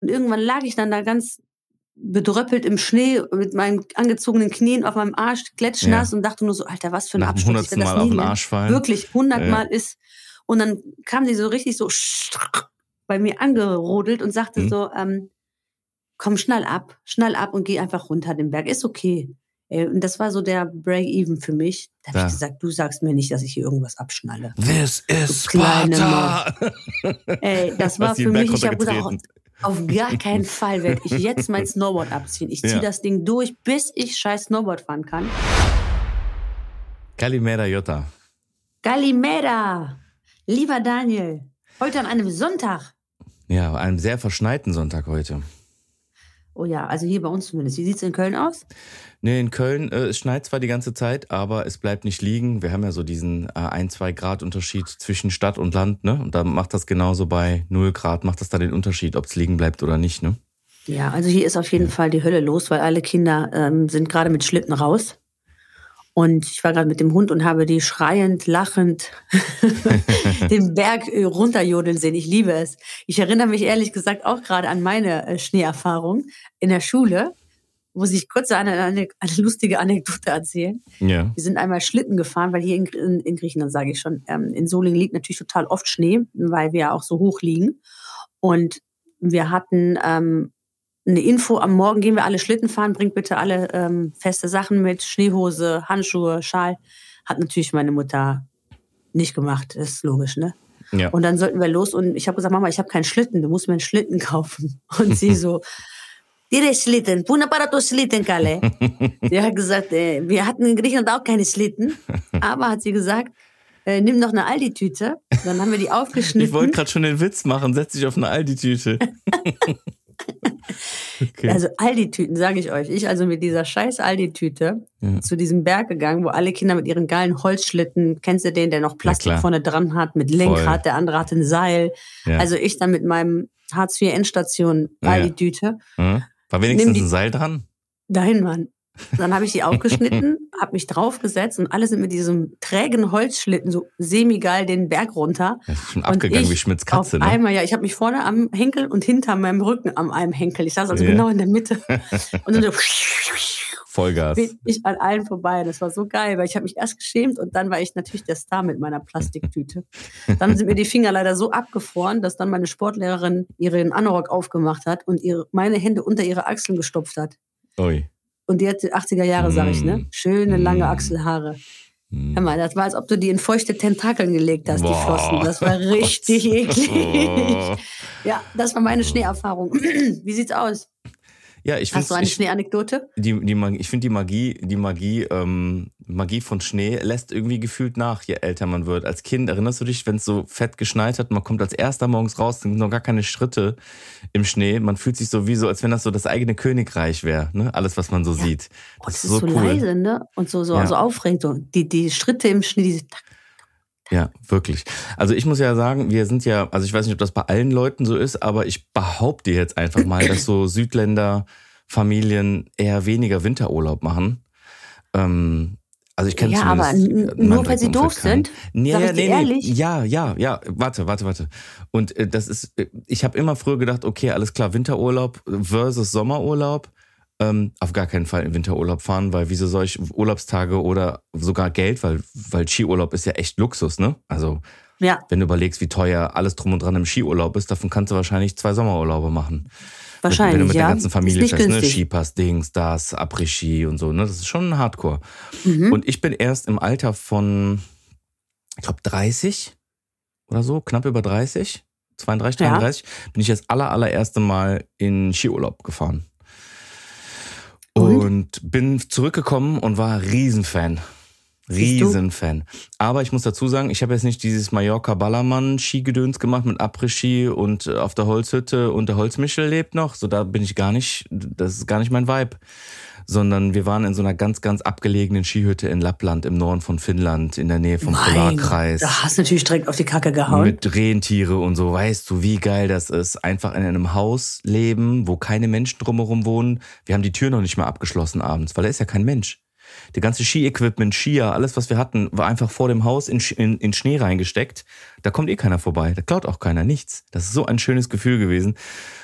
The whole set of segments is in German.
Und irgendwann lag ich dann da ganz bedröppelt im Schnee mit meinen angezogenen Knien auf meinem Arsch, klatschnass ja. und dachte nur so, Alter, was für ein Nach Absturz. hundertsten Mal auf den Arsch fallen. Wirklich, hundertmal ja. ist. Und dann kam die so richtig so bei mir angerodelt und sagte mhm. so, ähm, komm, schnall ab, schnall ab und geh einfach runter den Berg. Ist okay. Und das war so der Break-Even für mich. Da habe ich gesagt, du sagst mir nicht, dass ich hier irgendwas abschnalle. This is Sparta! Ey, das war für mich, ich habe gesagt, auf gar keinen Fall werde ich jetzt mein Snowboard abziehen. Ich ziehe ja. das Ding durch, bis ich scheiß Snowboard fahren kann. Kalimera Jota. Kalimera. Lieber Daniel, heute an einem Sonntag. Ja, einem sehr verschneiten Sonntag heute. Oh ja, also hier bei uns zumindest. Wie sieht es in Köln aus? Nee, in Köln, äh, es schneit zwar die ganze Zeit, aber es bleibt nicht liegen. Wir haben ja so diesen äh, ein, zwei Grad Unterschied zwischen Stadt und Land, ne? Und da macht das genauso bei null Grad, macht das da den Unterschied, ob es liegen bleibt oder nicht, ne? Ja, also hier ist auf jeden ja. Fall die Hölle los, weil alle Kinder ähm, sind gerade mit Schlitten raus. Und ich war gerade mit dem Hund und habe die schreiend, lachend den Berg runterjodeln sehen. Ich liebe es. Ich erinnere mich ehrlich gesagt auch gerade an meine äh, Schneeerfahrung in der Schule. Muss ich kurz eine, eine, eine lustige Anekdote erzählen. Ja. Wir sind einmal Schlitten gefahren, weil hier in, in, in Griechenland, sage ich schon, ähm, in Solingen liegt natürlich total oft Schnee, weil wir ja auch so hoch liegen. Und wir hatten ähm, eine Info, am Morgen gehen wir alle Schlitten fahren, bringt bitte alle ähm, feste Sachen mit, Schneehose, Handschuhe, Schal. Hat natürlich meine Mutter nicht gemacht, das ist logisch, ne? Ja. Und dann sollten wir los und ich habe gesagt, Mama, ich habe keinen Schlitten, du musst mir einen Schlitten kaufen. Und sie so, Dire Schlitten, puna para tu Schlitten, Kalle. sie hat gesagt, äh, wir hatten in Griechenland auch keine Schlitten, aber hat sie gesagt, äh, nimm noch eine Aldi-Tüte. Dann haben wir die aufgeschnitten. Ich wollte gerade schon den Witz machen, setz dich auf eine Aldi-Tüte. Okay. Also Aldi-Tüten, sage ich euch. Ich also mit dieser scheiß Aldi-Tüte ja. zu diesem Berg gegangen, wo alle Kinder mit ihren geilen Holzschlitten, kennst du den, der noch Plastik vorne dran hat, mit Lenkrad, Voll. der andere hat ein Seil. Ja. Also ich dann mit meinem Hartz-IV-Endstation Aldi-Tüte. Ja. War wenigstens die, ein Seil dran? Dahin, Mann. Dann habe ich die aufgeschnitten, habe mich draufgesetzt und alle sind mit diesem trägen Holzschlitten so semi-geil den Berg runter. Das ist schon abgegangen wie Schmitz Katze, auf ne? Einmal, ja, ich habe mich vorne am Henkel und hinter meinem Rücken am einem Henkel. Ich saß also yeah. genau in der Mitte. Und dann so Vollgas. Bin ich an allen vorbei. Das war so geil, weil ich habe mich erst geschämt und dann war ich natürlich der Star mit meiner Plastiktüte. dann sind mir die Finger leider so abgefroren, dass dann meine Sportlehrerin ihren Anorak aufgemacht hat und ihre, meine Hände unter ihre Achseln gestopft hat. Ui. Und die hat 80er Jahre, sag ich, ne? Mm. Schöne, lange mm. Achselhaare. Mm. Hör mal, das war, als ob du die in feuchte Tentakeln gelegt hast, Boah. die Flossen. Das war richtig eklig. ja, das war meine Schneeerfahrung. Wie sieht's aus? Ja, ich Hast du eine Schneeanekdote? Die, die, ich finde die Magie, die Magie, ähm, Magie von Schnee lässt irgendwie gefühlt nach, je älter man wird. Als Kind erinnerst du dich, wenn es so fett geschneit hat, man kommt als erster morgens raus, sind noch gar keine Schritte im Schnee. Man fühlt sich so wie so, als wenn das so das eigene Königreich wäre, ne? Alles, was man so ja. sieht. Das, oh, das ist so, so cool. leise, ne? Und so, so, ja. so aufregend. So. Die, die Schritte im Schnee, diese Tack, ja, wirklich. Also ich muss ja sagen, wir sind ja, also ich weiß nicht, ob das bei allen Leuten so ist, aber ich behaupte jetzt einfach mal, dass so Südländer Familien eher weniger Winterurlaub machen. Ähm, also ich kenne ja, aber nur weil sie doof keinen. sind. Nee, Sag ja, nee, ehrlich? Ja, ja, ja. Warte, warte, warte. Und äh, das ist, äh, ich habe immer früher gedacht, okay, alles klar, Winterurlaub versus Sommerurlaub ähm, auf gar keinen Fall in Winterurlaub fahren, weil wieso soll ich Urlaubstage oder sogar Geld, weil, weil Skiurlaub ist ja echt Luxus, ne? Also ja. wenn du überlegst, wie teuer alles drum und dran im Skiurlaub ist, davon kannst du wahrscheinlich zwei Sommerurlaube machen. Wahrscheinlich, Wenn du mit ja. der ganzen Familie fährst, ne? Skipass, Dings, das, Après-Ski und so, ne? Das ist schon Hardcore. Mhm. Und ich bin erst im Alter von, ich glaube, 30 oder so, knapp über 30, 32, 33, ja. bin ich das aller, allererste Mal in Skiurlaub gefahren. Und? und bin zurückgekommen und war Riesenfan. Riesenfan. Aber ich muss dazu sagen, ich habe jetzt nicht dieses Mallorca Ballermann Skigedöns gemacht mit Après-Ski und äh, auf der Holzhütte und der Holzmichel lebt noch. So da bin ich gar nicht, das ist gar nicht mein Vibe. Sondern wir waren in so einer ganz, ganz abgelegenen Skihütte in Lappland im Norden von Finnland, in der Nähe vom Mein Polarkreis. Da hast du natürlich direkt auf die Kacke gehauen. Mit Rentiere und so, weißt du, wie geil das ist. Einfach in einem Haus leben, wo keine Menschen drumherum wohnen. Wir haben die Tür noch nicht mal abgeschlossen abends, weil da ist ja kein Mensch. Der ganze Ski-Equipment, Skier, alles, was wir hatten, war einfach vor dem Haus in, in, in Schnee reingesteckt. Da kommt eh keiner vorbei. Da klaut auch keiner nichts. Das ist so ein schönes Gefühl gewesen.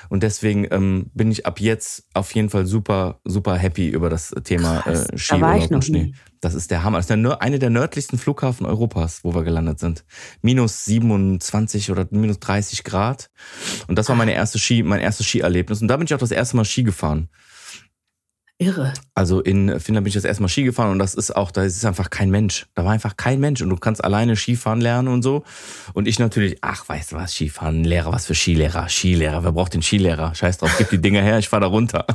Und deswegen ähm, bin ich ab jetzt auf jeden Fall super, super happy über das Thema Krass, äh, Ski und Schnee. nie. Das ist der Hammer. Das ist der, eine der nördlichsten Flughafen Europas, wo wir gelandet sind. Minus 27 oder minus 30 Grad. Und das war meine erste Ski, mein erstes Skierlebnis. Und da bin ich auch das erste Mal Ski gefahren. Irre. Also in Finnland bin ich das erste Mal Ski gefahren und das ist auch, da ist einfach kein Mensch. Da war einfach kein Mensch und du kannst alleine Skifahren lernen und so. Und ich natürlich, ach, weißt du was, Skifahren, Lehrer, was für Skilehrer, Skilehrer, wer braucht den Skilehrer? Scheiß drauf, gib die Dinger her, ich fahr da runter.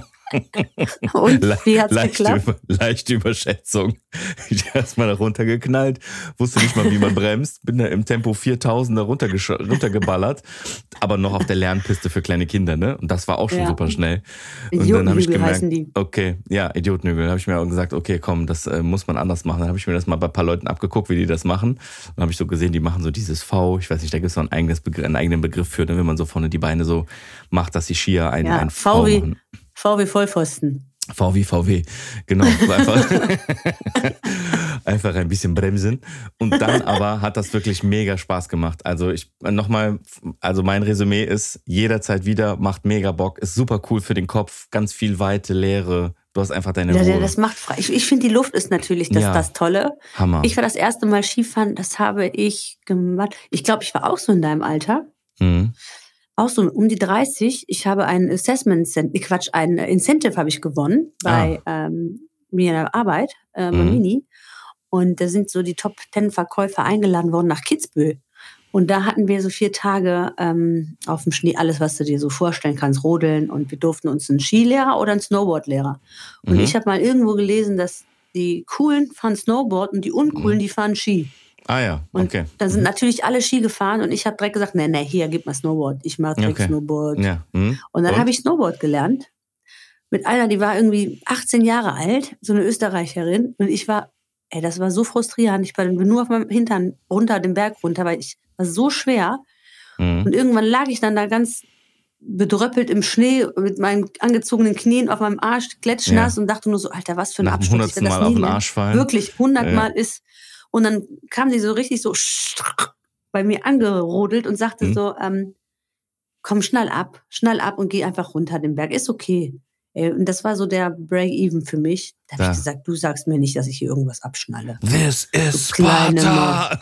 Und wie hat's leichte, geklappt? Über leichte Überschätzung. Ich erst mal da runtergeknallt, wusste nicht mal, wie man bremst, bin da im Tempo 4000 da runtergeballert, aber noch auf der Lernpiste für kleine Kinder, ne? Und das war auch schon Ja. super schnell. Und dann habe ich gemerkt, okay, ja, Idiotenhügel. Da habe ich mir auch gesagt, okay, komm, das äh, muss man anders machen. Dann habe ich mir das mal bei ein paar Leuten abgeguckt, wie die das machen. Dann habe ich so gesehen, die machen so dieses V. Ich weiß nicht, da gibt es so ein eigenes Begriff, einen eigenen Begriff für, ne, wenn man so vorne die Beine so macht, dass die Skier ein, Ja, ein V V wie- machen. VW Vollpfosten. VW, VW. Genau. Einfach, einfach ein bisschen bremsen. Und dann aber hat das wirklich mega Spaß gemacht. Also ich nochmal, also mein Resümee ist, jederzeit wieder, macht mega Bock, ist super cool für den Kopf, ganz viel Weite, Leere. Du hast einfach deine Ja, Ruhe. ja, das macht frei. Ich, ich finde, die Luft ist natürlich das, Ja. das Tolle. Hammer. Ich war das erste Mal Skifahren, das habe ich gemacht. Ich glaube, ich war auch so in deinem Alter. mhm. Auch so um die 30. Ich habe ein Assessment, äh, Quatsch, ein Incentive habe ich gewonnen bei ähm, mir in der Arbeit, äh, bei Ah. Mhm. Mini. Und da sind so die Top Ten Verkäufer eingeladen worden nach Kitzbühel. Und da hatten wir so vier Tage ähm, auf dem Schnee, alles, was du dir so vorstellen kannst, rodeln. Und wir durften uns einen Skilehrer oder einen Snowboardlehrer. Und Mhm. ich habe mal irgendwo gelesen, dass die Coolen fahren Snowboard und die Uncoolen, Mhm. die fahren Ski. Ah ja, Und okay. da sind natürlich alle Ski gefahren und ich habe direkt gesagt, nee, nee, hier, gib mal Snowboard. Ich mag direkt Okay. Snowboard. Ja. Mhm. Und dann Und? habe ich Snowboard gelernt. Mit einer, die war irgendwie 18 Jahre alt, so eine Österreicherin. Und ich war, ey, das war so frustrierend. Ich bin nur auf meinem Hintern runter, den Berg runter, weil ich war so schwer. Mhm. Und irgendwann lag ich dann da ganz bedröppelt im Schnee mit meinen angezogenen Knien auf meinem Arsch, klatschnass und dachte nur so, Alter, was für ein Nach dem Absturz. Ich hundertsten Mal auf den. Arsch fallen. Wirklich, hundertmal ist. Und dann kam sie so richtig so bei mir angerodelt und sagte Mhm. so, ähm, komm, schnall ab, schnall ab und geh einfach runter den Berg. Ist okay. Und das war so der Break-Even für mich. Da habe Ja. ich gesagt, du sagst mir nicht, dass ich hier irgendwas abschnalle. This is Du Sparta!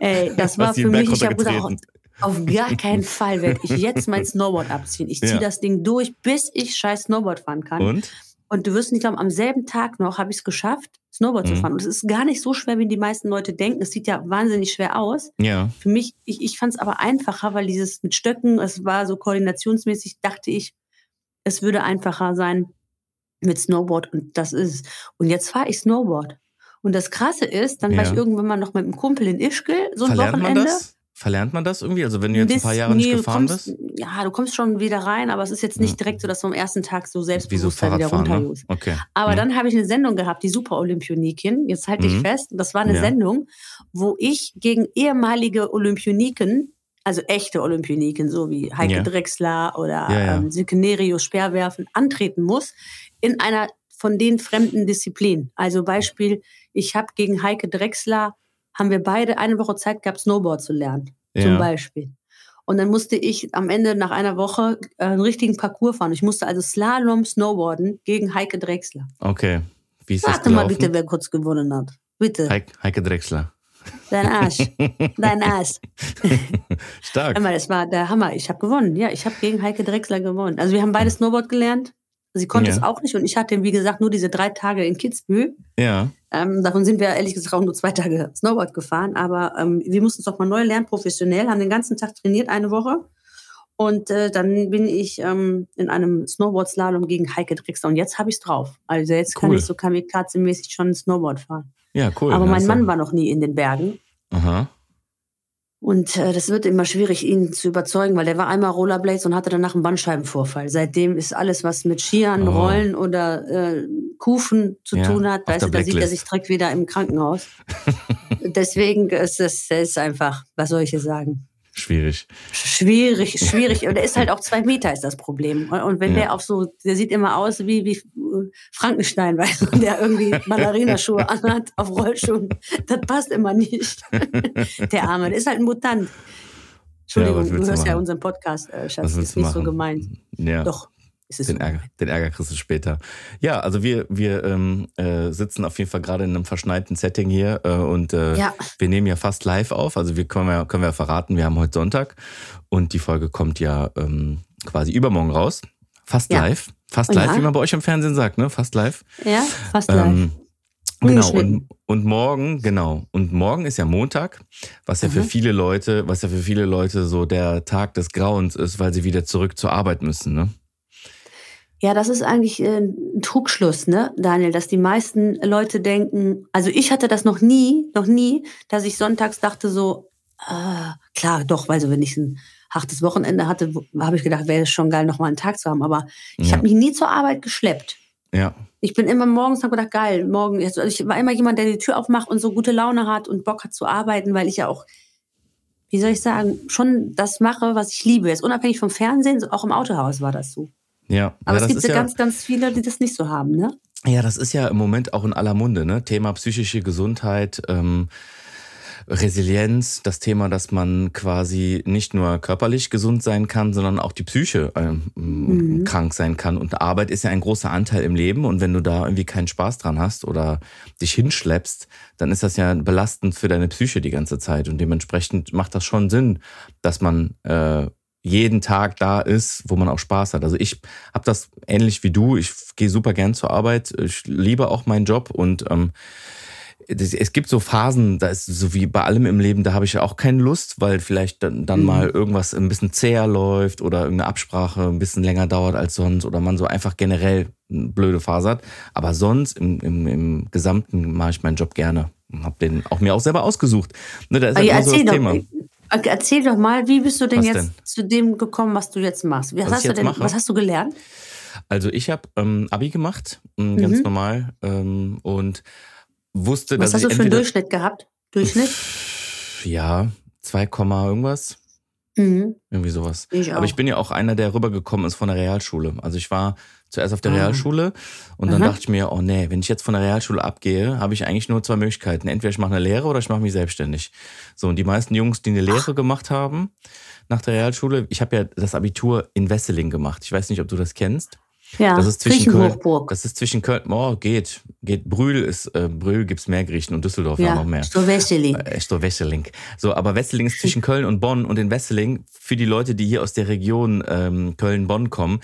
Ey, das war für mich, ich habe gesagt, runtergetreten. auf gar keinen Fall werde ich jetzt mein Snowboard abziehen. Ich ziehe Ja. das Ding durch, bis ich scheiß Snowboard fahren kann. Und, Und? du wirst nicht glauben, am selben Tag noch habe ich es geschafft, Snowboard zu Mhm. fahren. Und es ist gar nicht so schwer, wie die meisten Leute denken. Es sieht ja wahnsinnig schwer aus. Ja. Für mich, ich, ich fand es aber einfacher, weil dieses mit Stöcken, es war so koordinationsmäßig, dachte ich, es würde einfacher sein mit Snowboard und das ist es. Und jetzt fahre ich Snowboard. Und das Krasse ist, dann war Ja. ich irgendwann mal noch mit einem Kumpel in Ischgl, so ein Verlernt man Wochenende. das? Verlernt man das irgendwie? Also wenn du jetzt ein Bis- paar Jahre nicht nee, du gefahren kommst, bist? Ja, du kommst schon wieder rein, aber es ist jetzt nicht Ja. direkt so, dass du am ersten Tag so Wie so Selbstbewusstsein wieder Fahrradfahren, ne? Okay. Aber Mhm. dann habe ich eine Sendung gehabt, die Super Olympioniken. Jetzt halte ich Mhm. fest, das war eine Ja. Sendung, wo ich gegen ehemalige Olympioniken, also echte Olympioniken, so wie Heike Ja. Drechsler oder Ja, ja. Ähm, Silke Nerius Speerwerfen, antreten muss in einer von den fremden Disziplinen. Also Beispiel, ich habe gegen Heike Drechsler, haben wir beide eine Woche Zeit gehabt, Snowboard zu lernen zum Ja. Beispiel. Und dann musste ich am Ende nach einer Woche äh, einen richtigen Parcours fahren. Ich musste also Slalom snowboarden gegen Heike Drechsler. Okay. Wie ist das Warte mal gelaufen? bitte, wer kurz gewonnen hat. Bitte. Heike, Heike Drechsler. Dein Arsch. Dein Arsch. Stark. Einmal, das war der Hammer. Ich habe gewonnen. Ja, ich habe gegen Heike Drechsler gewonnen. Also wir haben beide Snowboard gelernt. Sie konnte Ja. es auch nicht und ich hatte, wie gesagt, nur diese drei Tage in Kitzbühel. Ja. Ähm, davon sind wir ehrlich gesagt auch nur zwei Tage Snowboard gefahren. Aber ähm, wir mussten es doch mal neu lernen, professionell, haben den ganzen Tag trainiert, eine Woche. Und äh, dann bin ich ähm, in einem Snowboard-Slalom gegen Heike Drechsler. Und jetzt habe ich es drauf. Also jetzt kann Cool. ich so kamikaze-mäßig schon Snowboard fahren. Ja, cool. Aber mein Mann war noch nie in den Bergen. Aha. Und äh, das wird immer schwierig, ihn zu überzeugen, weil der war einmal Rollerblades und hatte danach einen Bandscheibenvorfall. Seitdem ist alles, was mit Skiern, Oh. Rollen oder äh, Kufen zu Ja, tun hat, weißt du, da sieht er sich direkt wieder im Krankenhaus. Deswegen ist das ist einfach, was soll ich hier sagen? Schwierig. Schwierig, schwierig. Und er ist halt auch zwei Meter, ist das Problem. Und- wenn Ja. der auf so, der sieht immer aus wie, wie äh, Frankenstein, du, der irgendwie Ballerinaschuhe anhat auf Rollschuhen. Das passt immer nicht. Der Arme, der ist halt ein Mutant. Entschuldigung, was du hörst ja machen? unseren Podcast, äh, Schatz. Das ist nicht so machen? gemeint. Ja. Doch, Den. Ärger, den Ärger kriegst du später. Ja, also wir, wir ähm, äh, sitzen auf jeden Fall gerade in einem verschneiten Setting hier äh, und äh, Ja. wir nehmen ja fast live auf. Also wir können ja, können wir ja verraten, wir haben heute Sonntag und die Folge kommt ja ähm, quasi übermorgen raus. Fast Ja. live. Fast Ja. live, wie man bei euch im Fernsehen sagt, ne? Fast live. Ja, fast live. Ähm, genau, Ungeschnitten. und, und morgen, genau. Und morgen ist ja Montag, was ja für Mhm. viele Leute, was ja für viele Leute so der Tag des Grauens ist, weil sie wieder zurück zur Arbeit müssen, ne? Ja, das ist eigentlich äh, ein Trugschluss, ne, Daniel, dass die meisten Leute denken, also ich hatte das noch nie, noch nie, dass ich sonntags dachte so, ah, klar, doch, weil so wenn ich ein hartes Wochenende hatte, habe ich gedacht, wäre es schon geil, noch mal einen Tag zu haben, aber ich Ja. habe mich nie zur Arbeit geschleppt. Ja. Ich bin immer morgens habe gedacht, geil, morgen. Also ich war immer jemand, der die Tür aufmacht und so gute Laune hat und Bock hat zu arbeiten, weil ich ja auch, wie soll ich sagen, schon das mache, was ich liebe. Jetzt unabhängig vom Fernsehen, auch im Autohaus war das so. Ja, Aber ja, es gibt ja ganz, ganz viele, die das nicht so haben, ne? Ja, das ist ja im Moment auch in aller Munde, ne? Thema psychische Gesundheit, ähm, Resilienz, das Thema, dass man quasi nicht nur körperlich gesund sein kann, sondern auch die Psyche ähm, Mhm. krank sein kann. Und Arbeit ist ja ein großer Anteil im Leben. Und wenn du da irgendwie keinen Spaß dran hast oder dich hinschleppst, dann ist das ja belastend für deine Psyche die ganze Zeit. Und dementsprechend macht das schon Sinn, dass man äh, jeden Tag da ist, wo man auch Spaß hat. Also ich habe das ähnlich wie du. Ich gehe super gern zur Arbeit. Ich liebe auch meinen Job und ähm, es gibt so Phasen, da ist so wie bei allem im Leben, da habe ich ja auch keine Lust, weil vielleicht dann, dann Mhm. mal irgendwas ein bisschen zäher läuft oder irgendeine Absprache ein bisschen länger dauert als sonst oder man so einfach generell eine blöde Phase hat. Aber sonst im, im, im Gesamten mache ich meinen Job gerne und habe den auch mir auch selber ausgesucht. Ne, da ist halt so das Thema. Okay, erzähl doch mal, wie bist du denn Was jetzt denn? zu dem gekommen, was du jetzt machst? Was, Was ich hast du denn, mache? was hast du gelernt? Also ich habe ähm, Abi gemacht, ähm, ganz Mhm. normal und wusste, Was dass hast du ich für einen Durchschnitt gehabt? Durchschnitt? ja 2, Komma irgendwas. Mhm. Irgendwie sowas. Ich. Aber ich bin ja auch einer, der rübergekommen ist von der Realschule. Also ich war zuerst auf der Ah. Realschule und dann Aha. dachte ich mir, oh nee, wenn ich jetzt von der Realschule abgehe, habe ich eigentlich nur zwei Möglichkeiten. Entweder ich mache eine Lehre oder ich mache mich selbstständig. So, und die meisten Jungs, die eine Lehre gemacht haben nach der Realschule, ich habe ja das Abitur in Wesseling gemacht. Ich weiß nicht, ob du das kennst. Ja, Das ist zwischen Köln. Das ist zwischen Köln. Oh, geht. Geht. Brühl ist, äh, Brühl gibt's mehr Griechen und Düsseldorf ja, Ja, noch mehr. Stoveseli. Äh, Echt so Wesseling. So, aber Wesseling ist zwischen Köln und Bonn und in Wesseling, für die Leute, die hier aus der Region ähm, Köln-Bonn kommen,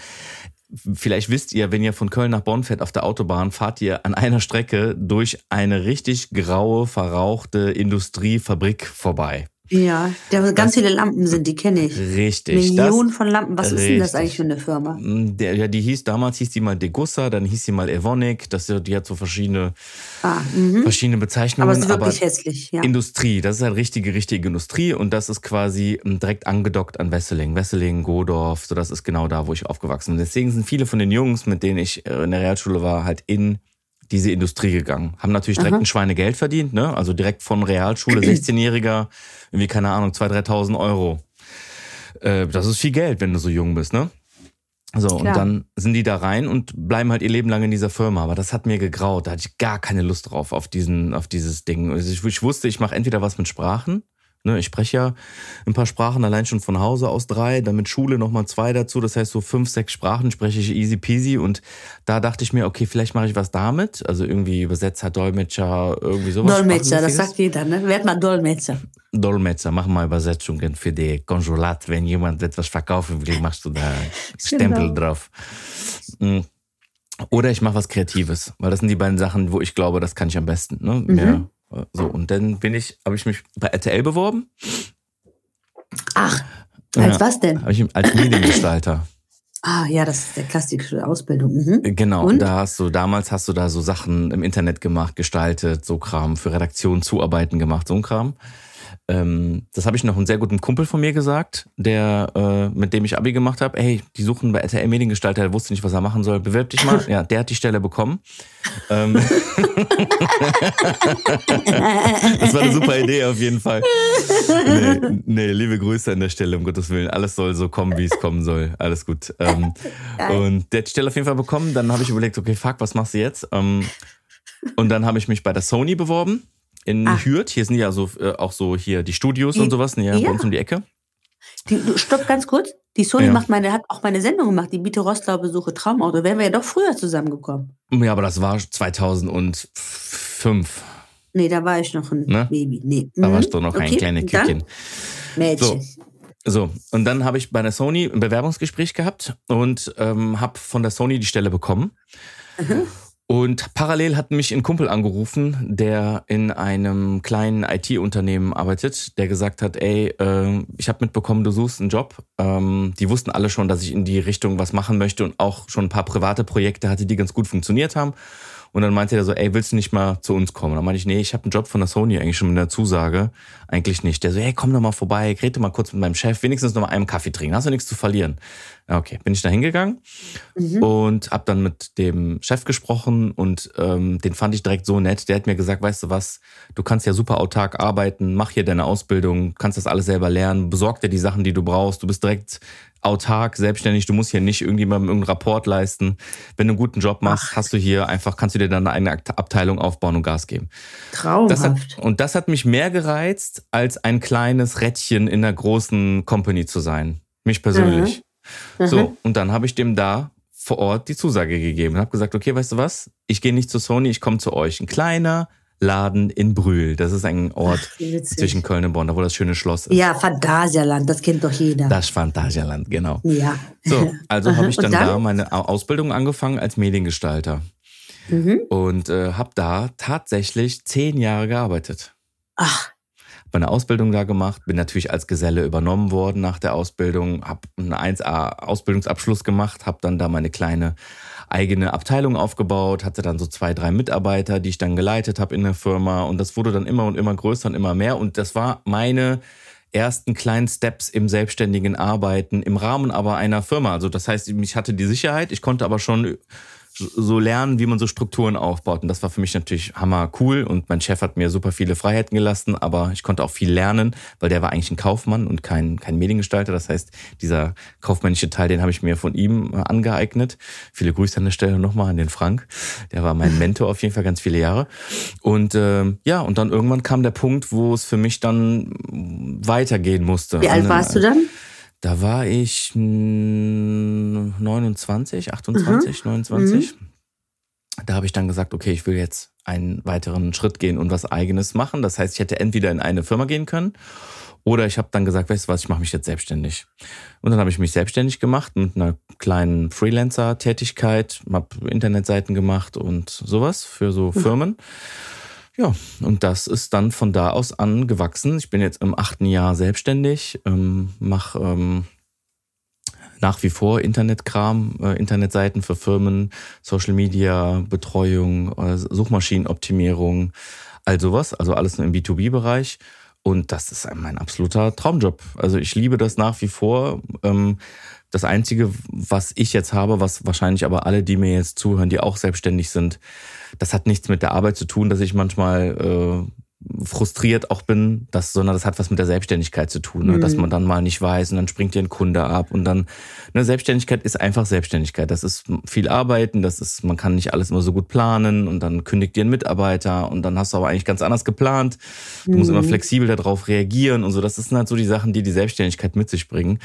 vielleicht wisst ihr, wenn ihr von Köln nach Bonn fährt auf der Autobahn, fahrt ihr an einer Strecke durch eine richtig graue, verrauchte Industriefabrik vorbei. Ja, da ganz viele Lampen sind, die kenne ich. Richtig. Millionen von Lampen. Was ist denn das Richtig. eigentlich für eine Firma? Das, der, ja, die hieß, damals hieß die mal Degussa, dann hieß sie mal Evonik, das, die hat so verschiedene, Ah, mhm. verschiedene Bezeichnungen. Aber es ist wirklich hässlich, ja. Industrie, das ist halt richtige, richtige Industrie und das ist quasi ähm, direkt angedockt an Wesseling. Wesseling, Godorf, so das ist genau da, wo ich aufgewachsen bin. Deswegen sind viele von den Jungs, mit denen ich äh, in der Realschule war, halt in diese Industrie gegangen. Haben natürlich direkt Aha. ein Schweinegeld verdient, ne? Also direkt von Realschule, 16-Jähriger, irgendwie, keine Ahnung, 2.000, 3.000 Euro. Äh, das ist viel Geld, wenn du so jung bist, ne? So, und Klar. dann sind die da rein und bleiben halt ihr Leben lang in dieser Firma. Aber das hat mir gegraut. Da hatte ich gar keine Lust drauf, auf diesen, auf dieses Ding. Also ich, ich wusste, ich mache entweder was mit Sprachen. Ne, ich spreche ja ein paar Sprachen allein schon von Hause aus drei, dann mit Schule nochmal zwei dazu. Das heißt, so fünf, sechs Sprachen spreche ich easy peasy. Und da dachte ich mir, okay, vielleicht mache ich was damit. Also irgendwie Übersetzer, Dolmetscher, irgendwie sowas. Dolmetscher, das sagt jeder, ne? Werd mal Dolmetscher. Dolmetscher, mach mal Übersetzungen für die Konsulat. Wenn jemand etwas verkaufen will, machst du da Stempel Genau. drauf. Mm. Oder ich mache was Kreatives, weil das sind die beiden Sachen, wo ich glaube, das kann ich am besten. Ne? Mhm. Ja, so und dann bin ich, habe ich mich bei RTL beworben, Ach, als Ja. was denn? ich als Mediengestalter. Ah, ja, das ist der klassische Ausbildung. Mhm. Genau, Und? da hast du, damals hast du da so Sachen im Internet gemacht, gestaltet, so Kram, für Redaktionen zuarbeiten gemacht, so ein Kram. Ähm, das habe ich noch einem sehr guten Kumpel von mir gesagt, der, äh, mit dem ich Abi gemacht habe. Ey, die suchen bei RTL Mediengestalter, der wusste nicht, was er machen soll. Bewirb dich mal. Ja, der hat die Stelle bekommen. Ähm, das war eine super Idee auf jeden Fall. Nee, nee, liebe Grüße an der Stelle, um Gottes Willen. Alles soll so kommen, wie es kommen soll. Alles gut. Ähm, und der hat die Stelle auf jeden Fall bekommen. Dann habe ich überlegt, okay, fuck, was machst du jetzt? Ähm, und dann habe ich mich bei der Sony beworben in Ah. Hürth. Hier sind ja so äh, auch so hier die Studios Die- und sowas, ja, ja. bei uns um die Ecke. Die, stopp ganz kurz. Die Sony Ja. macht meine, hat auch meine Sendung gemacht, die Biete Rostlau besuche Traumauto. Wären wir ja doch früher zusammengekommen. Ja, aber das war 2005. Nee, da war ich noch ein Ne? Baby. Nee. Da Mhm. warst du noch ein Okay, kleines dann Kindchen. Mädchen. So, und dann habe ich bei der Sony ein Bewerbungsgespräch gehabt und ähm, habe von der Sony die Stelle bekommen. Mhm. Und parallel hat mich ein Kumpel angerufen, der in einem kleinen IT-Unternehmen arbeitet, der gesagt hat, ey, äh, ich habe mitbekommen, du suchst einen Job. Ähm, die wussten alle schon, dass ich in die Richtung was machen möchte und auch schon ein paar private Projekte hatte, die ganz gut funktioniert haben. Und dann meinte er so, ey, willst du nicht mal zu uns kommen? Und dann meinte ich, nee, ich habe einen Job von der Sony eigentlich schon mit einer Zusage. Eigentlich nicht. Der so, hey, komm doch mal vorbei, rede mal kurz mit meinem Chef, wenigstens noch mal einen Kaffee trinken, hast du nichts zu verlieren. Ja, okay, bin ich da hingegangen Mhm. und habe dann mit dem Chef gesprochen und ähm, den fand ich direkt so nett. Der hat mir gesagt, weißt du was, du kannst ja super autark arbeiten, mach hier deine Ausbildung, kannst das alles selber lernen, besorg dir die Sachen, die du brauchst, du bist direkt autark, selbstständig, du musst hier nicht irgendjemandem irgendeinen Rapport leisten. Wenn du einen guten Job machst, hast du hier einfach, kannst du dir dann eine eigene Abteilung aufbauen und Gas geben. Traumhaft. Das hat, und das hat mich mehr gereizt, als ein kleines Rädchen in einer großen Company zu sein. Mich persönlich. Mhm. So, und dann habe ich dem da vor Ort die Zusage gegeben und habe gesagt, okay, weißt du was? Ich gehe nicht zu Sony, ich komme zu euch. Ein kleiner Laden in Brühl. Das ist ein Ort Ach, zwischen Köln und Bonn, da wo das schöne Schloss ist. Ja, Phantasialand, das kennt doch jeder. Das Phantasialand, genau. ja. So, also habe ich dann, dann? da meine Au- Ausbildung angefangen als Mediengestalter Mhm. und äh, habe da tatsächlich zehn Jahre gearbeitet. Ach, meine Ausbildung da gemacht, bin natürlich als Geselle übernommen worden nach der Ausbildung, habe einen 1A Ausbildungsabschluss gemacht, habe dann da meine kleine eigene Abteilung aufgebaut, hatte dann so zwei, drei Mitarbeiter, die ich dann geleitet habe in der Firma und das wurde dann immer und immer größer und immer mehr und das war meine ersten kleinen Steps im selbstständigen Arbeiten im Rahmen aber einer Firma. Also das heißt, ich hatte die Sicherheit, ich konnte aber schon so lernen, wie man so Strukturen aufbaut. Und das war für mich natürlich hammer cool. Und mein Chef hat mir super viele Freiheiten gelassen, aber ich konnte auch viel lernen, weil der war eigentlich ein Kaufmann und kein, kein Mediengestalter. Das heißt, dieser kaufmännische Teil, den habe ich mir von ihm äh, angeeignet. Viele Grüße an der Stelle nochmal an den Frank. Der war mein Mentor auf jeden Fall ganz viele Jahre. Und ähm, ja, und dann irgendwann kam der Punkt, wo es für mich dann weitergehen musste. wie alt warst du äh, dann? Da war ich mm, 29, 28, 29. Da habe ich dann gesagt, okay, ich will jetzt einen weiteren Schritt gehen und was eigenes machen. Das heißt, ich hätte entweder in eine Firma gehen können oder ich habe dann gesagt, weißt du was, ich mache mich jetzt selbstständig. Und dann habe ich mich selbstständig gemacht mit einer kleinen Freelancer-Tätigkeit, habe Internetseiten gemacht und sowas für so Firmen. Ja, und das ist dann von da aus an gewachsen. Ich bin jetzt im achten Jahr selbstständig, ähm, mache ähm, nach wie vor Internetkram, äh, Internetseiten für Firmen, Social Media, Betreuung, äh, Suchmaschinenoptimierung, all sowas, also alles nur im B2B-Bereich. Und das ist mein absoluter Traumjob. Also ich liebe das nach wie vor. Ähm, das Einzige, was ich jetzt habe, was wahrscheinlich aber alle, die mir jetzt zuhören, die auch selbstständig sind, das hat nichts mit der Arbeit zu tun, dass ich manchmal äh, frustriert auch bin, das, sondern das hat was mit der Selbstständigkeit zu tun, ne? dass man dann mal nicht weiß und dann springt dir ein Kunde ab und dann, ne, Selbstständigkeit ist einfach Selbstständigkeit. Das ist viel Arbeiten, das ist, man kann nicht alles immer so gut planen und dann kündigt dir ein Mitarbeiter und dann hast du aber eigentlich ganz anders geplant. Du musst immer flexibel darauf reagieren und so. Das sind halt so die Sachen, die die Selbstständigkeit mit sich bringen.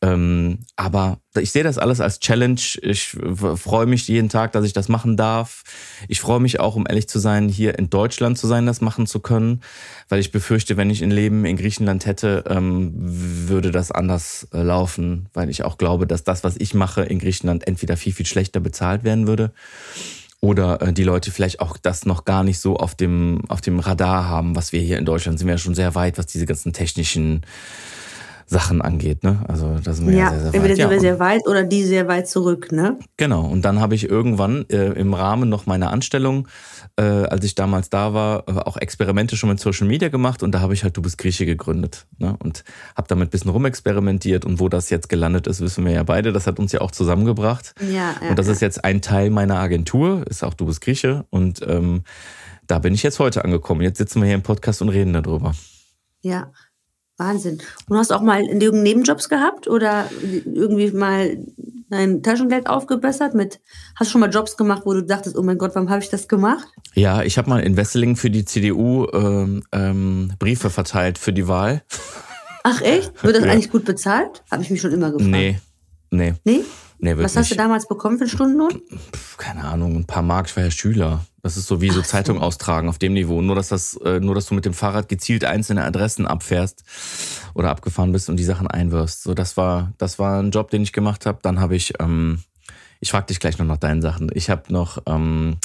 Ähm, aber ich sehe das alles als Challenge. Ich freue mich jeden Tag, dass ich das machen darf. Ich freue mich auch, um ehrlich zu sein, hier in Deutschland zu sein, das machen zu können, weil ich befürchte, wenn ich ein Leben in Griechenland hätte, ähm, würde das anders äh, laufen, weil ich auch glaube, dass das, was ich mache in Griechenland, entweder viel, viel schlechter bezahlt werden würde oder äh, die Leute vielleicht auch das noch gar nicht so auf dem, auf dem Radar haben, was wir hier in Deutschland sind wir ja schon sehr weit, was diese ganzen technischen Sachen angeht. Ne? Also da sind wir ja, ja sehr, sehr weit. Entweder sind wir sehr weit oder die sehr weit zurück, ne? Genau. Und dann habe ich irgendwann äh, im Rahmen noch meiner Anstellung, äh, als ich damals da war, äh, auch Experimente schon mit Social Media gemacht und da habe ich halt Du bist Grieche gegründet. Ne? Und habe damit ein bisschen rumexperimentiert und wo das jetzt gelandet ist, wissen wir ja beide. Das hat uns ja auch zusammengebracht. Ja, ja, und das ist jetzt ein Teil meiner Agentur, ist auch Du bist Grieche. Und ähm, da bin ich jetzt heute angekommen. Jetzt sitzen wir hier im Podcast und reden darüber. Ja, Wahnsinn. Und hast auch mal irgendeinen Nebenjobs gehabt oder irgendwie mal dein Taschengeld aufgebessert mit, hast du schon mal Jobs gemacht, wo du dachtest, oh mein Gott, warum habe ich das gemacht? Ja, ich habe mal in Wesseling für die CDU ähm, ähm, Briefe verteilt für die Wahl. Ach echt? Wird das Ja. eigentlich gut bezahlt? Habe ich mich schon immer gefragt. Nee, nee, Nee? nee, Was hast du damals bekommen für Stundenlohn? Keine Ahnung, ein paar Mark, ich war ja Schüler. Das ist so wie so Ach so. Zeitung austragen auf dem Niveau. Nur dass das, äh, nur dass du mit dem Fahrrad gezielt einzelne Adressen abfährst oder abgefahren bist und die Sachen einwirfst. So, das war, das war ein Job, den ich gemacht habe. Dann habe ich, ähm, ich frage dich gleich noch nach deinen Sachen. Ich habe noch, ähm,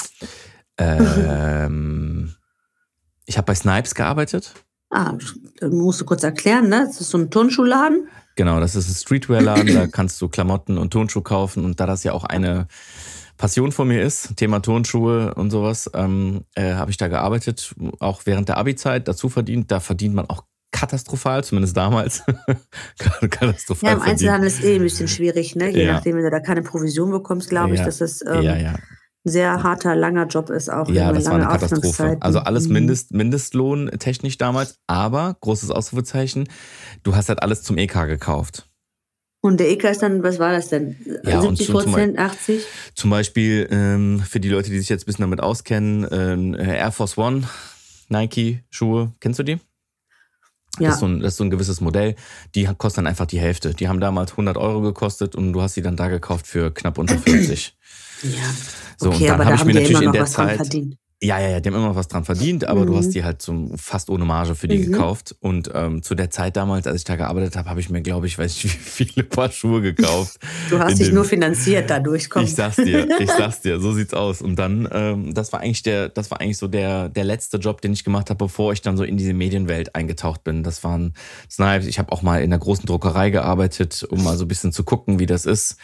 ähm, ich habe bei Snipes gearbeitet. Ah, musst du kurz erklären, ne? Das ist so ein Turnschuhladen. Genau, das ist ein Streetwear-Laden, da kannst du Klamotten und Turnschuhe kaufen. Und da das ja auch eine Passion von mir ist, Thema Turnschuhe und sowas, ähm, äh, habe ich da gearbeitet, auch während der Abi-Zeit, dazu verdient. Da verdient man auch katastrophal, zumindest damals. katastrophal Ja, im. Einzelhandel ist eh ein bisschen schwierig, ne? Je Ja. nachdem, wenn du da keine Provision bekommst, glaube ich, Ja. dass es ähm, ja, ein sehr harter, langer Job ist auch. Ja, das war eine lange Katastrophe. Also alles Mhm. Mindest, Mindestlohn technisch damals, aber großes Ausrufezeichen, du hast halt alles zum EK gekauft. Und der EK ist dann, was war das denn? Ja, und 70 zum- zum Prozent, 80? Zum Beispiel ähm, für die Leute, die sich jetzt ein bisschen damit auskennen, ähm, äh, Air Force One, Nike-Schuhe, kennst du die? Das, Ja. ist so ein, das ist so ein gewisses Modell. Die kosten dann einfach die Hälfte. Die haben damals 100 Euro gekostet und du hast sie dann da gekauft für knapp unter 50. Ja. So, okay, und dann aber habe da ich haben mir natürlich in noch der Zeit verdient. Ja, ja, ja, die haben immer was dran verdient, aber du Mhm. hast die halt zum, fast ohne Marge für die Mhm. gekauft. Und ähm, zu der Zeit damals, als ich da gearbeitet habe, habe ich mir, glaube ich, weiß ich, wie viele Paar Schuhe gekauft. Du hast dich dem- nur finanziert dadurch, komm. Ich sag's dir, ich sag's dir, so sieht's aus. Und dann, ähm, das war eigentlich der, das war eigentlich so der, der letzte Job, den ich gemacht habe, bevor ich dann so in diese Medienwelt eingetaucht bin. Das waren Snipes. Ich habe auch mal in einer großen Druckerei gearbeitet, um mal so ein bisschen zu gucken, wie das ist.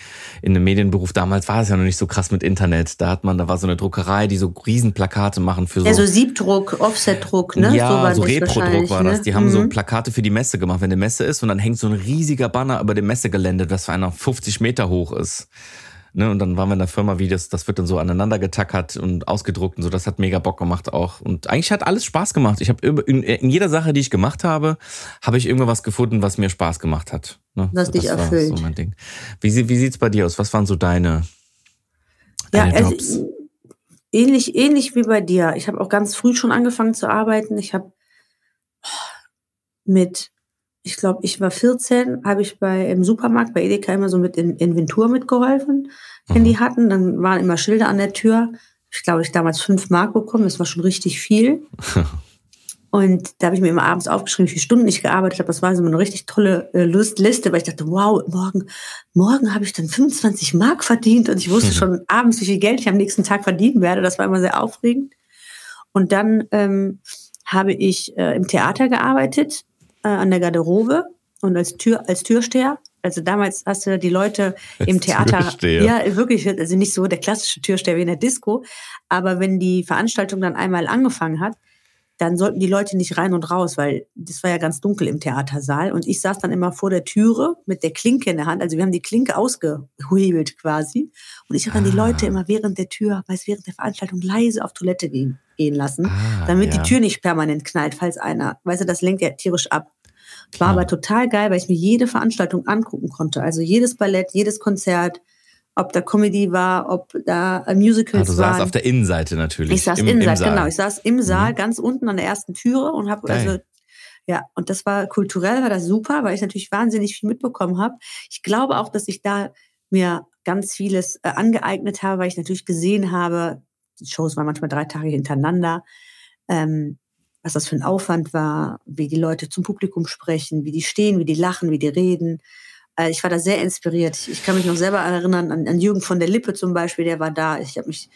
In einem Medienberuf damals war es ja noch nicht so krass mit Internet. Da hat man, da war so eine Druckerei, die so Riesenplakate machen für so. ja, so Siebdruck, Offsetdruck, ne? Ja, so das Repro-Druck war das. ne? Die haben so Mhm. Plakate für die Messe gemacht, wenn eine Messe ist und dann hängt so ein riesiger Banner über dem Messegelände, das für einer 50 Meter hoch ist. Ne, und dann waren wir in der Firma, wie das, das wird dann so aneinander getackert und ausgedruckt und so. Das hat mega Bock gemacht auch. Und eigentlich hat alles Spaß gemacht. Ich habe in, in jeder Sache, die ich gemacht habe, habe ich irgendwas gefunden, was mir Spaß gemacht hat. Ne? Das dich war erfüllt. so mein Ding. Wie, wie sieht's bei dir aus? Was waren so deine, Ja, deine also, Jobs? Ähnlich, ähnlich wie bei dir. Ich habe auch ganz früh schon angefangen zu arbeiten. Ich habe mit, ich glaube, ich war 14, habe ich bei im Supermarkt bei Edeka immer so mit in Inventur mitgeholfen, wenn Mhm. die hatten. Dann waren immer Schilder an der Tür. Ich glaube, ich damals fünf Mark bekommen. Das war schon richtig viel. Und da habe ich mir immer abends aufgeschrieben, wie viele Stunden ich gearbeitet habe. Das war so eine richtig tolle äh, Lust Liste, weil ich dachte, wow, morgen, morgen habe ich dann 25 Mark verdient und ich wusste schon abends, wie viel Geld ich am nächsten Tag verdienen werde. Das war immer sehr aufregend. Und dann ähm, habe ich äh, im Theater gearbeitet, äh, an der Garderobe und als Tür als Türsteher. Also damals hast du die Leute im Als Theater, Türsteher. ja wirklich, also nicht so der klassische Türsteher wie in der Disco, aber wenn die Veranstaltung dann einmal angefangen hat, dann sollten die Leute nicht rein und raus, weil das war ja ganz dunkel im Theatersaal. Und ich saß dann immer vor der Türe mit der Klinke in der Hand. Also wir haben die Klinke ausgehebelt quasi. Und ich habe dann die Ah. Leute immer während der Tür, weiß während der Veranstaltung leise auf Toilette gehen, gehen lassen, Ah, damit ja. die Tür nicht permanent knallt, falls einer, weißt du, das lenkt ja tierisch ab. War aber total geil, weil ich mir jede Veranstaltung angucken konnte. Also jedes Ballett, jedes Konzert, ob da Comedy war, ob da äh, Ah, Musicals du waren. saßt auf der Innenseite natürlich. Ich saß im, im, im genau. Ich saß im Saal Mhm. ganz unten an der ersten Türe und habe also ja, und das war kulturell war das super, weil ich natürlich wahnsinnig viel mitbekommen habe. Ich glaube auch, dass ich da mir ganz vieles äh, angeeignet habe, weil ich natürlich gesehen habe, die Shows waren manchmal drei Tage hintereinander, ähm, was das für ein Aufwand war, wie die Leute zum Publikum sprechen, wie die stehen, wie die lachen, wie die reden. Äh, ich war da sehr inspiriert. Ich kann mich noch selber erinnern an, an Jürgen von der Lippe zum Beispiel, der war da. Ich habe mich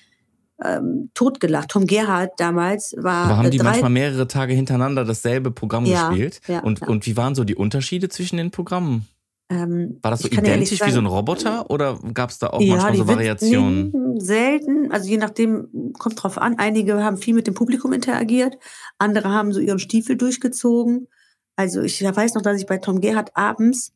ähm, totgelacht. Tom Gerhardt damals war. Aber haben äh, die drei, manchmal mehrere Tage hintereinander dasselbe Programm Ja, gespielt? ja, und, ja. und wie waren so die Unterschiede zwischen den Programmen? ähm, War das so identisch wie so ein sagen, Roboter oder gab es da auch manchmal so Variationen? nee, selten. Also je nachdem, kommt drauf an. Einige haben viel mit dem Publikum interagiert, andere haben so ihren Stiefel durchgezogen. Also ich weiß noch, dass ich bei Tom Gerhardt abends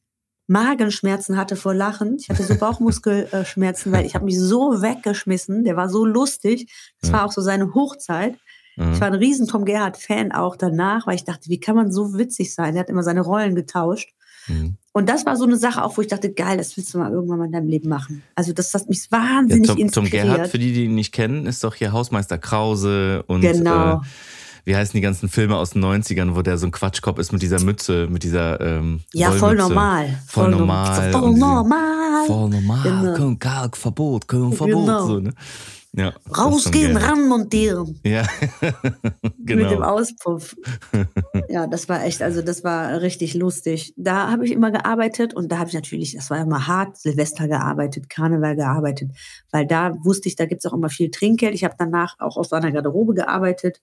Magenschmerzen hatte vor Lachen. Ich hatte so Bauchmuskelschmerzen, weil ich habe mich so weggeschmissen. Der war so lustig. Das Ja. war auch so seine Hochzeit. Mhm. Ich war ein riesen Tom Gerhardt-Fan auch danach, weil ich dachte, wie kann man so witzig sein? Der hat immer seine Rollen getauscht. Mhm. Und das war so eine Sache auch, wo ich dachte, geil, das willst du mal irgendwann mal in deinem Leben machen. Also das hat mich Ja, wahnsinnig Tom, Tom inspiriert. Gerhardt, für die, die ihn nicht kennen, ist doch hier Hausmeister Krause und Genau. äh, wie heißen die ganzen Filme aus den 90ern, wo der so ein Quatschkopf ist mit dieser Mütze, mit dieser ähm, ja, voll normal. Voll no- normal. Voll normal. Voll normal. Genau. Kein Kalkverbot, kein Verbot. Genau. So, ne? ja, Rausgehen, ranmontieren. Ja, Mit dem genau. Auspuff. ja, das war echt, also das war richtig lustig. Da habe ich immer gearbeitet und da habe ich natürlich, das war immer hart, Silvester gearbeitet, Karneval gearbeitet, weil da wusste ich, da gibt's auch immer viel Trinkgeld. Ich habe danach auch aus einer Garderobe gearbeitet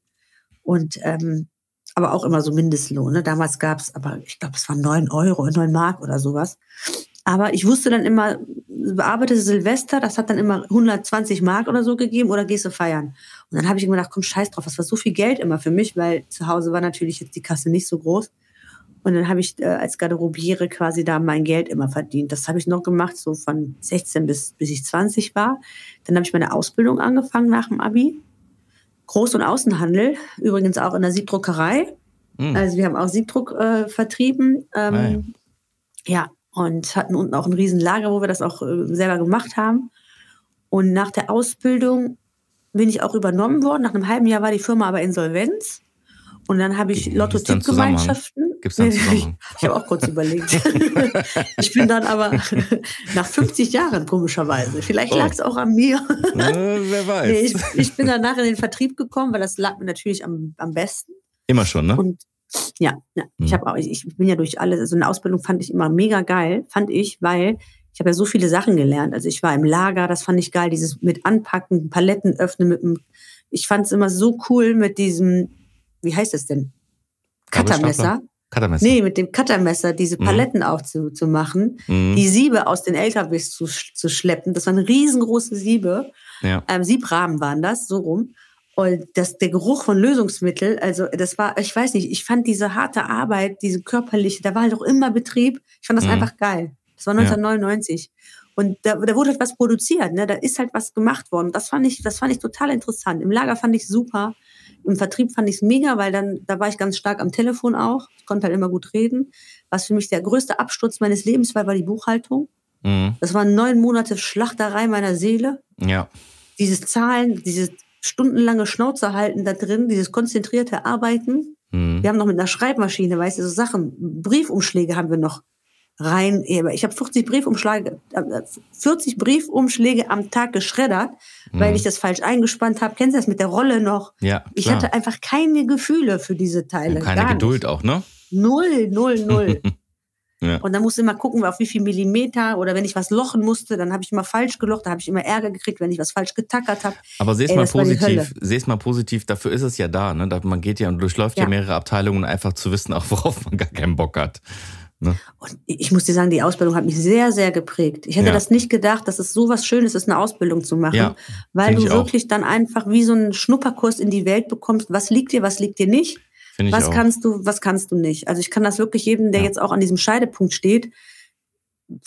und ähm, aber auch immer so Mindestlohn. Ne? Damals gab's, aber ich glaube, es waren neun Euro, neun Mark oder sowas. Aber ich wusste dann immer, bearbeitete Silvester, das hat dann immer 120 Mark oder so gegeben oder gehst du feiern? Und dann habe ich immer gedacht, komm, scheiß drauf, das war so viel Geld immer für mich, weil zu Hause war natürlich jetzt die Kasse nicht so groß. Und dann habe ich äh, als Garderobiere quasi da mein Geld immer verdient. Das habe ich noch gemacht, so von 16 bis, bis ich 20 war. Dann habe ich meine Ausbildung angefangen nach dem Abi. Groß- und Außenhandel, übrigens auch in der Siebdruckerei. Hm. Also wir haben auch Siebdruck äh, vertrieben. Ähm, Ah, ja. und hatten unten auch ein riesen Lager, wo wir das auch äh, selber gemacht haben. Und nach der Ausbildung bin ich auch übernommen worden. Nach einem halben Jahr war die Firma aber Insolvenz. Und dann habe ich Gibt's Lotto-Tipp-Gemeinschaften. Gibt's da einen Zusammenhang? Ich habe auch kurz überlegt. ich bin dann aber nach 50 Jahren, komischerweise. Vielleicht Oh. lag es auch an mir. Äh, wer weiß. Nee, ich, ich bin danach in den Vertrieb gekommen, weil das lag mir natürlich am, am besten. Immer schon, ne? Und ja, ja ich Mhm. habe auch, ich, ich bin ja durch alles, also eine Ausbildung fand ich immer mega geil, fand ich, weil ich habe ja so viele Sachen gelernt. Also ich war im Lager, das fand ich geil, dieses mit Anpacken, Paletten öffnen mit dem, ich fand es immer so cool mit diesem, wie heißt es denn? Gabelstapler? Cuttermesser. Nee, mit dem Cuttermesser diese Mhm. Paletten aufzumachen, Mhm. die Siebe aus den LKWs zu, zu schleppen. Das waren riesengroße Siebe Ja. ähm, Siebrahmen waren das, so rum. Und das, der Geruch von Lösungsmittel, also das war, ich weiß nicht, ich fand diese harte Arbeit, diese körperliche, da war halt auch immer Betrieb. Ich fand das Mhm. einfach geil. Das war 1999. Und da, da wurde halt was produziert, ne? Da ist halt was gemacht worden. Das fand ich, das fand ich total interessant. Im Lager fand ich super. Im Vertrieb fand ich es mega, weil dann, da war ich ganz stark am Telefon auch. Ich konnte halt immer gut reden. Was für mich der größte Absturz meines Lebens war, war die Buchhaltung. Mhm. Das waren neun Monate Schlachterei meiner Seele Ja. dieses Zahlen, dieses stundenlange Schnauze halten da drin, dieses konzentrierte Arbeiten. Mhm. Wir haben noch mit einer Schreibmaschine, weißt du, so Sachen, Briefumschläge haben wir noch rein. Ich habe 40 Briefumschläge, äh, 40 Briefumschläge am Tag geschreddert, weil Mhm. ich das falsch eingespannt habe. Kennst du das mit der Rolle noch? Ja, Ich klar. hatte einfach keine Gefühle für diese Teile. Und keine Geduld auch, ne? Null, null, null. Ja. Und dann musste immer gucken, auf wie viel Millimeter oder wenn ich was lochen musste, dann habe ich immer falsch gelocht, da habe ich immer Ärger gekriegt, wenn ich was falsch getackert habe. Aber seh's Ey, mal positiv, seh's mal positiv, dafür ist es ja da, ne? Man geht ja und durchläuft ja. Ja. mehrere Abteilungen, einfach zu wissen, auch worauf man gar keinen Bock hat. Ne? Und ich muss dir sagen, die Ausbildung hat mich sehr, sehr geprägt. Ich hätte Ja. das nicht gedacht, dass es so was Schönes ist, eine Ausbildung zu machen, Ja, weil du ich auch. wirklich dann einfach wie so einen Schnupperkurs in die Welt bekommst. Was liegt dir, was liegt dir nicht? Was auch. kannst du, was kannst du nicht? Also ich kann das wirklich jedem, der Ja. jetzt auch an diesem Scheidepunkt steht,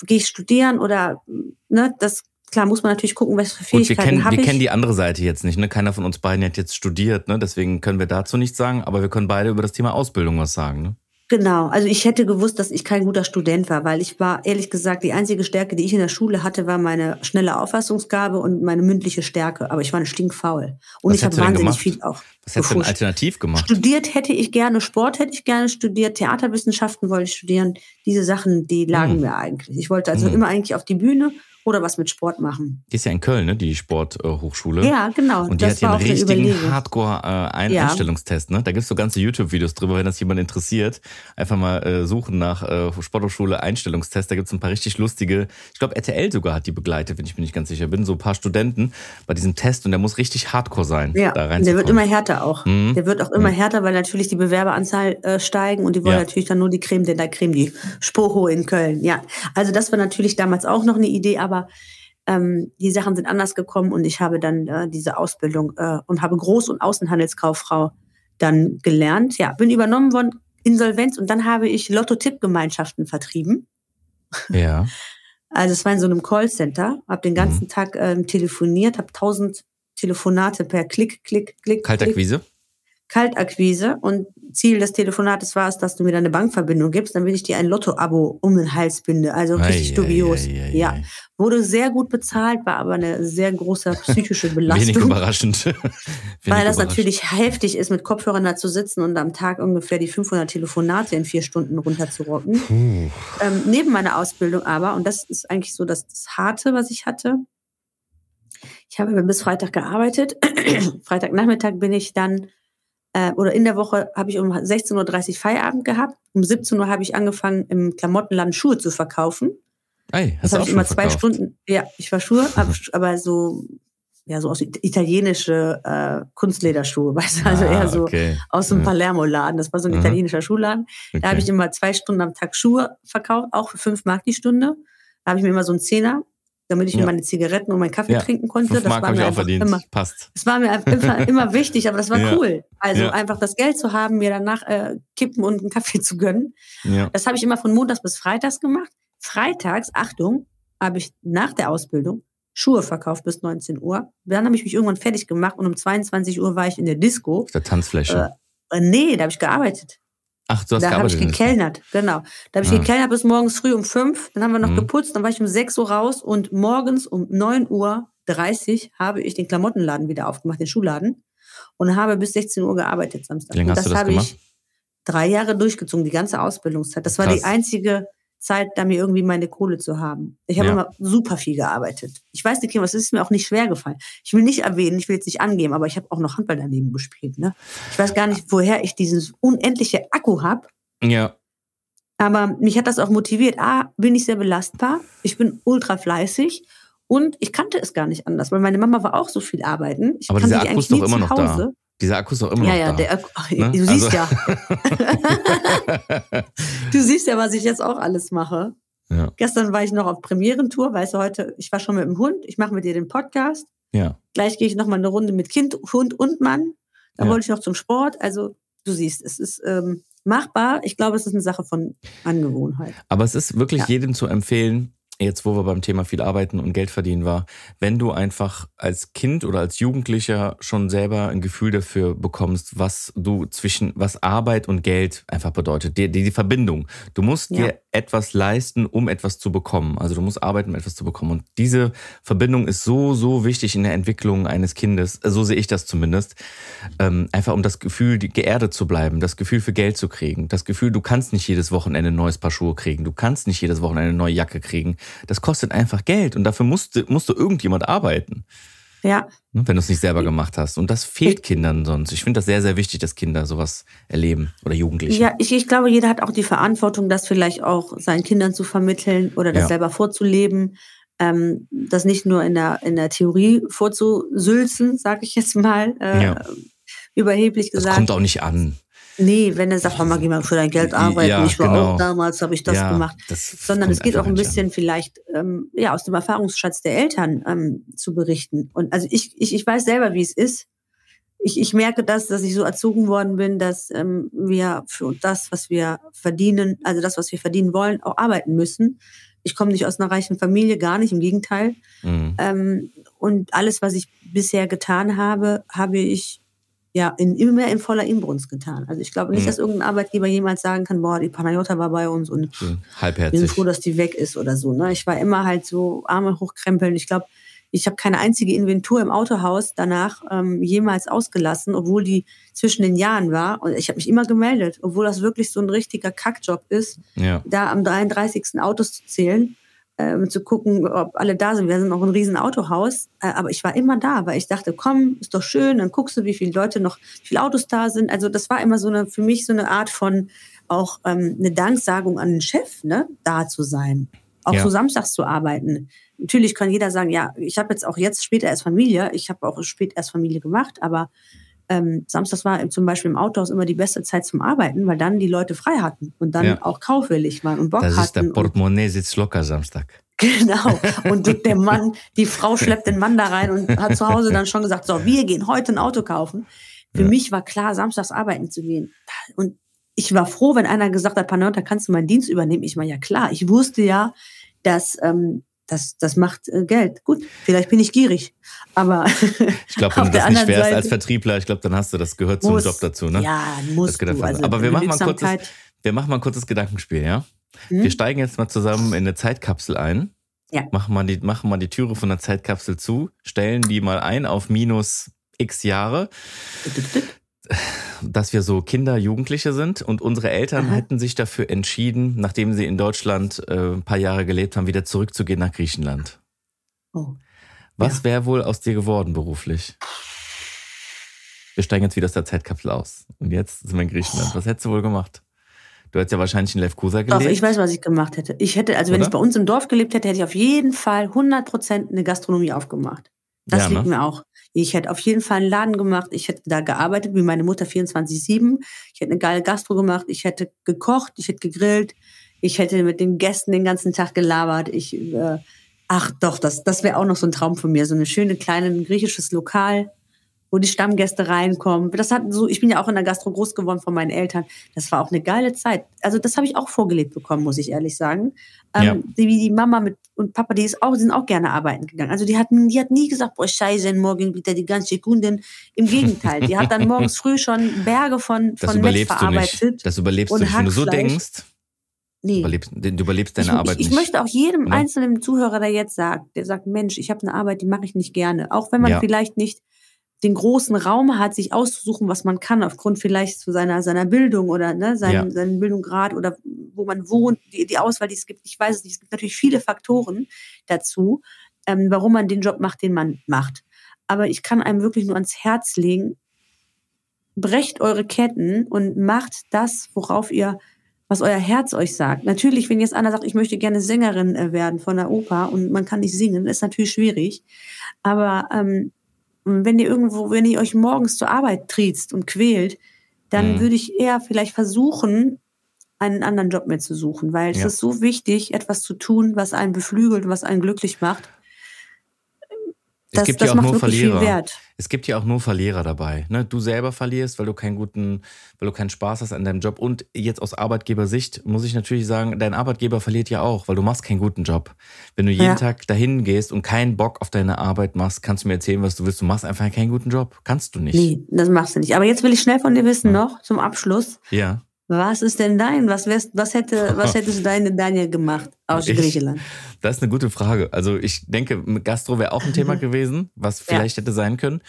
gehe ich studieren oder, ne, das, klar muss man natürlich gucken, was für Gut, wir Fähigkeiten habe wir ich. kennen die andere Seite jetzt nicht. Ne? Keiner von uns beiden hat jetzt studiert, ne? deswegen können wir dazu nichts sagen, aber wir können beide über das Thema Ausbildung was sagen. Ne? Genau, also ich hätte gewusst, dass ich kein guter Student war, weil ich war ehrlich gesagt, die einzige Stärke, die ich in der Schule hatte, war meine schnelle Auffassungsgabe und meine mündliche Stärke. Aber ich war eine stinkfaul. Und Was ich habe wahnsinnig gemacht? viel auch Was hättest du denn alternativ gemacht? Studiert hätte ich gerne, Sport hätte ich gerne studiert, Theaterwissenschaften wollte ich studieren. Diese Sachen, die lagen Hm. mir eigentlich. Ich wollte also Hm. immer eigentlich auf die Bühne oder was mit Sport machen. Die ist ja in Köln, ne? Die Sporthochschule. Ja, genau. Und die das hat ja war einen richtigen. Hardcore-Einstellungstest, Ja. ne? Da gibt's so ganze YouTube-Videos drüber, wenn das jemand interessiert. Einfach mal äh, suchen nach äh, Sporthochschule Einstellungstest. Da gibt's ein paar richtig lustige, ich glaube RTL sogar hat die begleitet, wenn ich mir nicht ganz sicher bin. So ein paar Studenten bei diesem Test und der muss richtig Hardcore sein, Ja, da der wird immer härter auch. Mhm. Der wird auch immer härter, weil natürlich die Bewerberanzahl äh, steigen und die wollen Ja. natürlich dann nur die Creme de la Creme, die Spoho in Köln. Ja, also das war natürlich damals auch noch eine Idee, aber ähm, die Sachen sind anders gekommen und ich habe dann äh, diese Ausbildung äh, und habe Groß- und Außenhandelskauffrau dann gelernt. Ja, bin übernommen worden, Insolvenz und dann habe ich Lotto-Tipp-Gemeinschaften vertrieben. Ja. Also es war in so einem Callcenter, habe den ganzen Tag ähm, telefoniert, habe tausend Telefonate per Klick, Klick, Klick. Klick, Kaltakquise? Kaltakquise und Ziel des Telefonates war es, dass du mir deine Bankverbindung gibst, damit ich dir ein Lotto-Abo um den Hals binde. Also richtig Ei, dubios. ei, ei, ja, wurde sehr gut bezahlt, war aber eine sehr große psychische Wenig Belastung. überraschend. Wenig Weil das überraschend. natürlich heftig ist, mit Kopfhörern da zu sitzen und am Tag ungefähr die 500 Telefonate in vier Stunden runterzurocken. Ähm, neben meiner Ausbildung aber, und das ist eigentlich so das, das Harte, was ich hatte, ich habe bis Freitag gearbeitet. Freitagnachmittag bin ich dann, äh, oder in der Woche habe ich um 16.30 Uhr Feierabend gehabt. Um 17 Uhr habe ich angefangen, im Klamottenladen Schuhe zu verkaufen. Ey, Das hast du habe ich immer schon zwei verkauft? Stunden, ja, ich war Schuhe, hab, aber so, ja, so aus it- italienische äh, Kunstlederschuhe, weißt du, also Ah, eher so okay. aus dem. Palermo-Laden. Das war so ein Mhm. italienischer Schuhladen. Okay. Da habe ich immer zwei Stunden am Tag Schuhe verkauft, auch für fünf Mark die Stunde. Da habe ich mir immer so einen Zehner, damit ich Ja. mir meine Zigaretten und meinen Kaffee Ja. trinken konnte. Fünf das Mark war habe ich mir auch verdient. immer, Passt. das war mir einfach immer wichtig, aber das war Ja. cool. Also einfach das Geld zu haben, mir danach äh, kippen und einen Kaffee zu gönnen. Das habe ich immer von Montags bis Freitags gemacht. Freitags, Achtung, habe ich nach der Ausbildung Schuhe verkauft bis 19 Uhr. Dann habe ich mich irgendwann fertig gemacht und um 22 Uhr war ich in der Disco. Auf der Tanzfläche. Äh, nee, da habe ich gearbeitet. Ach, du hast Da habe ich der- gekellnert, genau. Da habe ich Ah. gekellnert bis morgens früh um fünf. Dann haben wir noch Mhm. geputzt. Dann war ich um 6 Uhr raus und morgens um 9 Uhr 30 habe ich den Klamottenladen wieder aufgemacht, den Schuhladen. Und habe bis 16 Uhr gearbeitet Samstag. Wie lange und hast du das habe gemacht? ich drei Jahre durchgezogen, die ganze Ausbildungszeit. Das war die Krass. einzige Zeit, da mir irgendwie meine Kohle zu haben. Ich habe Ja. immer super viel gearbeitet. Ich weiß nicht, was ist mir auch nicht schwer gefallen. Ich will nicht erwähnen, ich will jetzt nicht angeben, aber ich habe auch noch Handball daneben gespielt. Ne? Ich weiß gar nicht, woher ich dieses unendliche Akku habe. Ja. Aber mich hat das auch motiviert. A, bin ich sehr belastbar. Ich bin ultra fleißig. Und ich kannte es gar nicht anders, weil meine Mama war auch so viel arbeiten. Ich Aber dieser die Akku ist doch immer noch da. Dieser Akku ist doch immer Ja, noch ja, da. der Akku, ach, Ne? du siehst Also- ja. Du siehst ja, was ich jetzt auch alles mache. ja. Gestern war ich noch auf Premierentour, weißt du, heute, ich war schon mit dem Hund, ich mache mit dir den Podcast. Ja. Gleich gehe ich noch mal eine Runde mit Kind, Hund und Mann. Dann Ja. wollte ich noch zum Sport. Also, du siehst, es ist ähm, machbar. Ich glaube, es ist eine Sache von Angewohnheit. Aber es ist wirklich Ja. jedem zu empfehlen, jetzt wo wir beim Thema viel arbeiten und Geld verdienen war, wenn du einfach als Kind oder als Jugendlicher schon selber ein Gefühl dafür bekommst, was du zwischen, was Arbeit und Geld einfach bedeutet, die, die, die Verbindung. Du musst Ja. dir etwas leisten, um etwas zu bekommen. Also du musst arbeiten, um etwas zu bekommen. Und diese Verbindung ist so, so wichtig in der Entwicklung eines Kindes. So sehe ich das zumindest. Ähm, einfach um das Gefühl, geerdet zu bleiben, das Gefühl für Geld zu kriegen, das Gefühl, du kannst nicht jedes Wochenende ein neues Paar Schuhe kriegen, du kannst nicht jedes Wochenende eine neue Jacke kriegen. Das kostet einfach Geld und dafür musst du, musst du irgendjemand arbeiten, Ja, ne, wenn du es nicht selber gemacht hast. Und das fehlt Kindern sonst. Ich finde das sehr, sehr wichtig, dass Kinder sowas erleben oder Jugendliche. ja ich, ich glaube, jeder hat auch die Verantwortung, das vielleicht auch seinen Kindern zu vermitteln oder das Ja. selber vorzuleben. Ähm, das nicht nur in der, in der Theorie vorzusülzen, sage ich jetzt mal, äh, Ja. überheblich das gesagt. kommt auch nicht an. Nee, wenn er sagt, Mama, geh mal für dein Geld arbeiten. Ja, ich war genau. auch damals, habe ich das Ja, gemacht. das Sondern es geht auch ein bisschen vielleicht ähm, ja aus dem Erfahrungsschatz der Eltern ähm, zu berichten. Und also ich, ich, ich weiß selber, wie es ist. Ich, ich merke das, dass ich so erzogen worden bin, dass ähm, wir für das, was wir verdienen, also das, was wir verdienen wollen, auch arbeiten müssen. Ich komme nicht aus einer reichen Familie, gar nicht, im Gegenteil. an. Mhm. Ähm, und alles, was ich bisher getan habe, habe ich ja in, immer in voller Inbrunst getan. Also ich glaube nicht, Mhm. dass irgendein Arbeitgeber jemals sagen kann, boah, die Panayota war bei uns und wir sind halbherzig. froh, dass die weg ist oder so. Ne? Ich war immer halt so Arme hochkrempeln. Ich glaube, ich habe keine einzige Inventur im Autohaus danach ähm, jemals ausgelassen, obwohl die zwischen den Jahren war. Und ich habe mich immer gemeldet, obwohl das wirklich so ein richtiger Kackjob ist, Ja. da am 33. Autos zu zählen. Äh, um zu gucken, ob alle da sind. Wir sind noch ein riesen Autohaus, äh, aber ich war immer da, weil ich dachte, komm, ist doch schön, dann guckst du, wie viele Leute noch, wie viele Autos da sind. Also das war immer so eine, für mich so eine Art von auch ähm, eine Danksagung an den Chef, ne, da zu sein. Auch Ja. so samstags zu arbeiten. Natürlich kann jeder sagen, ja, ich habe jetzt auch jetzt später erst Familie, ich habe auch spät erst Familie gemacht, aber ähm, samstags war zum Beispiel im Autohaus immer die beste Zeit zum Arbeiten, weil dann die Leute frei hatten und dann Ja. auch kaufwillig waren und Bock Das ist der hatten. und Portemonnaie sitzt locker Samstag. Genau. Und der Mann, die Frau schleppt den Mann da rein und hat zu Hause dann schon gesagt, so, wir gehen heute ein Auto kaufen. Für Ja. mich war klar, samstags arbeiten zu gehen. Und ich war froh, wenn einer gesagt hat, Panota, kannst du meinen Dienst übernehmen? Ich war ja klar. Ich wusste ja, dass ähm, das, das macht äh, Geld. Gut, vielleicht bin ich gierig, aber Ich glaube, wenn du das nicht wärst Seite- als Vertriebler, ich glaube, dann hast du das gehört zum muss, Job dazu, ne? Ja, dazu. Also Aber wir machen mal ein kurzes, wir machen mal ein kurzes Gedankenspiel, ja? Hm? Wir steigen jetzt mal zusammen in eine Zeitkapsel ein. Ja. Machen mal die, machen mal die Türe von der Zeitkapsel zu, stellen die mal ein auf minus x Jahre, dass wir so Kinder, Jugendliche sind und unsere Eltern Aha. hätten sich dafür entschieden, nachdem sie in Deutschland äh, ein paar Jahre gelebt haben, wieder zurückzugehen nach Griechenland. Oh. Was Ja. wäre wohl aus dir geworden beruflich? Wir steigen jetzt wieder aus der Zeitkapsel aus. Und jetzt sind wir in Griechenland. Was hättest du wohl gemacht? Du hättest ja wahrscheinlich in Lefkosa Doch, gelebt. ich weiß, was ich gemacht hätte. Ich hätte, also wenn Oder? ich bei uns im Dorf gelebt hätte, hätte ich auf jeden Fall 100% eine Gastronomie aufgemacht. Das Ja, liegt ne? mir auch. Ich hätte auf jeden Fall einen Laden gemacht. Ich hätte da gearbeitet, wie meine Mutter 24-7. Ich hätte eine geile Gastro gemacht. Ich hätte gekocht. Ich hätte gegrillt. Ich hätte mit den Gästen den ganzen Tag gelabert. Ich, äh, ach doch, das, das wäre auch noch so ein Traum von mir. So eine schöne kleine ein griechisches Lokal, wo die Stammgäste reinkommen. Das hat so, ich bin ja auch in der Gastro groß geworden von meinen Eltern. Das war auch eine geile Zeit. Also das habe ich auch vorgelebt bekommen, muss ich ehrlich sagen. Ähm, Ja. die, die Mama mit und Papa, die ist auch, sind auch gerne arbeiten gegangen. Also die hatten, die hat nie gesagt, boah, scheiße, morgen wieder die ganze Kunden. Im Gegenteil, die hat dann morgens früh schon Berge von, das von Mett du verarbeitet. nicht. Das überlebst und du nicht. Wenn du so denkst, Nee. überlebst, du überlebst deine ich, Arbeit ich, ich nicht. möchte auch jedem Oder? einzelnen Zuhörer, der jetzt sagt, der sagt, Mensch, ich habe eine Arbeit, die mache ich nicht gerne. Auch wenn man Ja. vielleicht nicht den großen Raum hat, sich auszusuchen, was man kann, aufgrund vielleicht zu seiner, seiner Bildung oder ne, seinen, Ja. seinen Bildungsgrad oder wo man wohnt, die, die Auswahl, die es gibt. Ich weiß es nicht. Es gibt natürlich viele Faktoren dazu, ähm, warum man den Job macht, den man macht. Aber ich kann einem wirklich nur ans Herz legen, brecht eure Ketten und macht das, worauf ihr, was euer Herz euch sagt. Natürlich, wenn jetzt einer sagt, ich möchte gerne Sängerin äh, werden von der Oper und man kann nicht singen, ist natürlich schwierig. Aber ähm, wenn ihr irgendwo, wenn ihr euch morgens zur Arbeit triezt und quält, dann Mhm. würde ich eher vielleicht versuchen, einen anderen Job mehr zu suchen, weil es Ja. ist so wichtig, etwas zu tun, was einen beflügelt, was einen glücklich macht. Es Das, gibt das ja auch nur Verlierer. Es gibt ja auch nur Verlierer dabei. Ne? Du selber verlierst, weil du keinen guten, weil du keinen Spaß hast an deinem Job. Und jetzt aus Arbeitgebersicht muss ich natürlich sagen, dein Arbeitgeber verliert ja auch, weil du machst keinen guten Job. Wenn du jeden Ja. Tag dahin gehst und keinen Bock auf deine Arbeit machst, kannst du mir erzählen, was du willst. Du machst einfach keinen guten Job. Kannst du nicht. Nee, das machst du nicht. Aber jetzt will ich schnell von dir wissen noch, zum Abschluss. Ja. Was ist denn dein? Was, wärst, was, hätte, was hättest deine Daniel gemacht aus Ich- Griechenland? Das ist eine gute Frage. Also ich denke, Gastro wäre auch ein Thema gewesen, was vielleicht hätte sein können.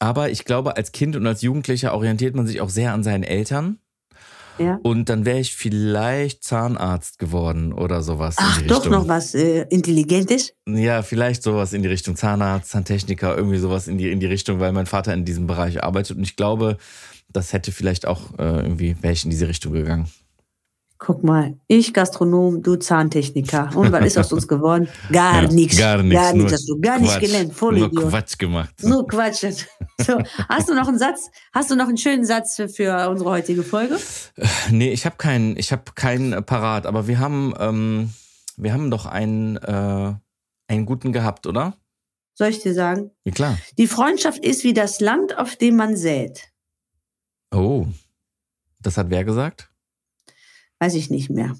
Aber ich glaube, als Kind und als Jugendlicher orientiert man sich auch sehr an seinen Eltern. Ja. Und dann wäre ich vielleicht Zahnarzt geworden oder sowas. Ach, in die doch Richtung. noch was äh, Intelligentes? Ja, vielleicht sowas in die Richtung Zahnarzt, Zahntechniker, irgendwie sowas in die, in die Richtung, weil mein Vater in diesem Bereich arbeitet. Und ich glaube, das hätte vielleicht auch äh, irgendwie, wäre ich in diese Richtung gegangen. Guck mal, ich Gastronom, du Zahntechniker. Und was ist aus uns geworden? Gar Ja, nichts. Gar nichts. Gar nichts hast du gar nicht Quatsch, gelernt. Voll Nur Idiot. Quatsch gemacht. Nur Quatsch. So, hast du noch einen Satz? Hast du noch einen schönen Satz für, für unsere heutige Folge? Nee, ich habe keinen, ich habe keinen äh, parat, aber wir haben, ähm, wir haben doch einen, äh, einen guten gehabt, oder? Soll ich dir sagen? Ja, klar. Die Freundschaft ist wie das Land, auf dem man sät. Oh. Das hat wer gesagt? Weiß ich nicht mehr.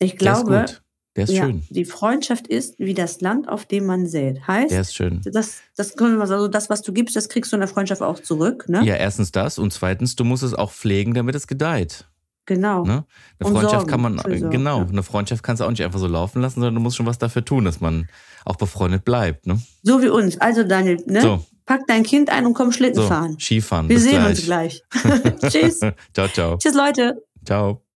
Ich Der ist glaube, gut. Der ist ja, schön. die Freundschaft ist wie das Land, auf dem man sät. Heißt, Der ist schön. das, das können wir sagen, also das, was du gibst, das kriegst du in der Freundschaft auch zurück. Ne? Ja, erstens das und zweitens, du musst es auch pflegen, damit es gedeiht. Genau. Ne? Eine Und Freundschaft sorgen, kann man, Sorgen, genau, ja. eine Freundschaft kannst du auch nicht einfach so laufen lassen, sondern du musst schon was dafür tun, dass man auch befreundet bleibt. Ne? So wie uns. Also Daniel, ne? So, pack dein Kind ein und komm Schlitten so, fahren. Skifahren. Wir Bis sehen gleich. uns gleich. Tschüss. ciao, ciao. Tschüss, Leute. Ciao.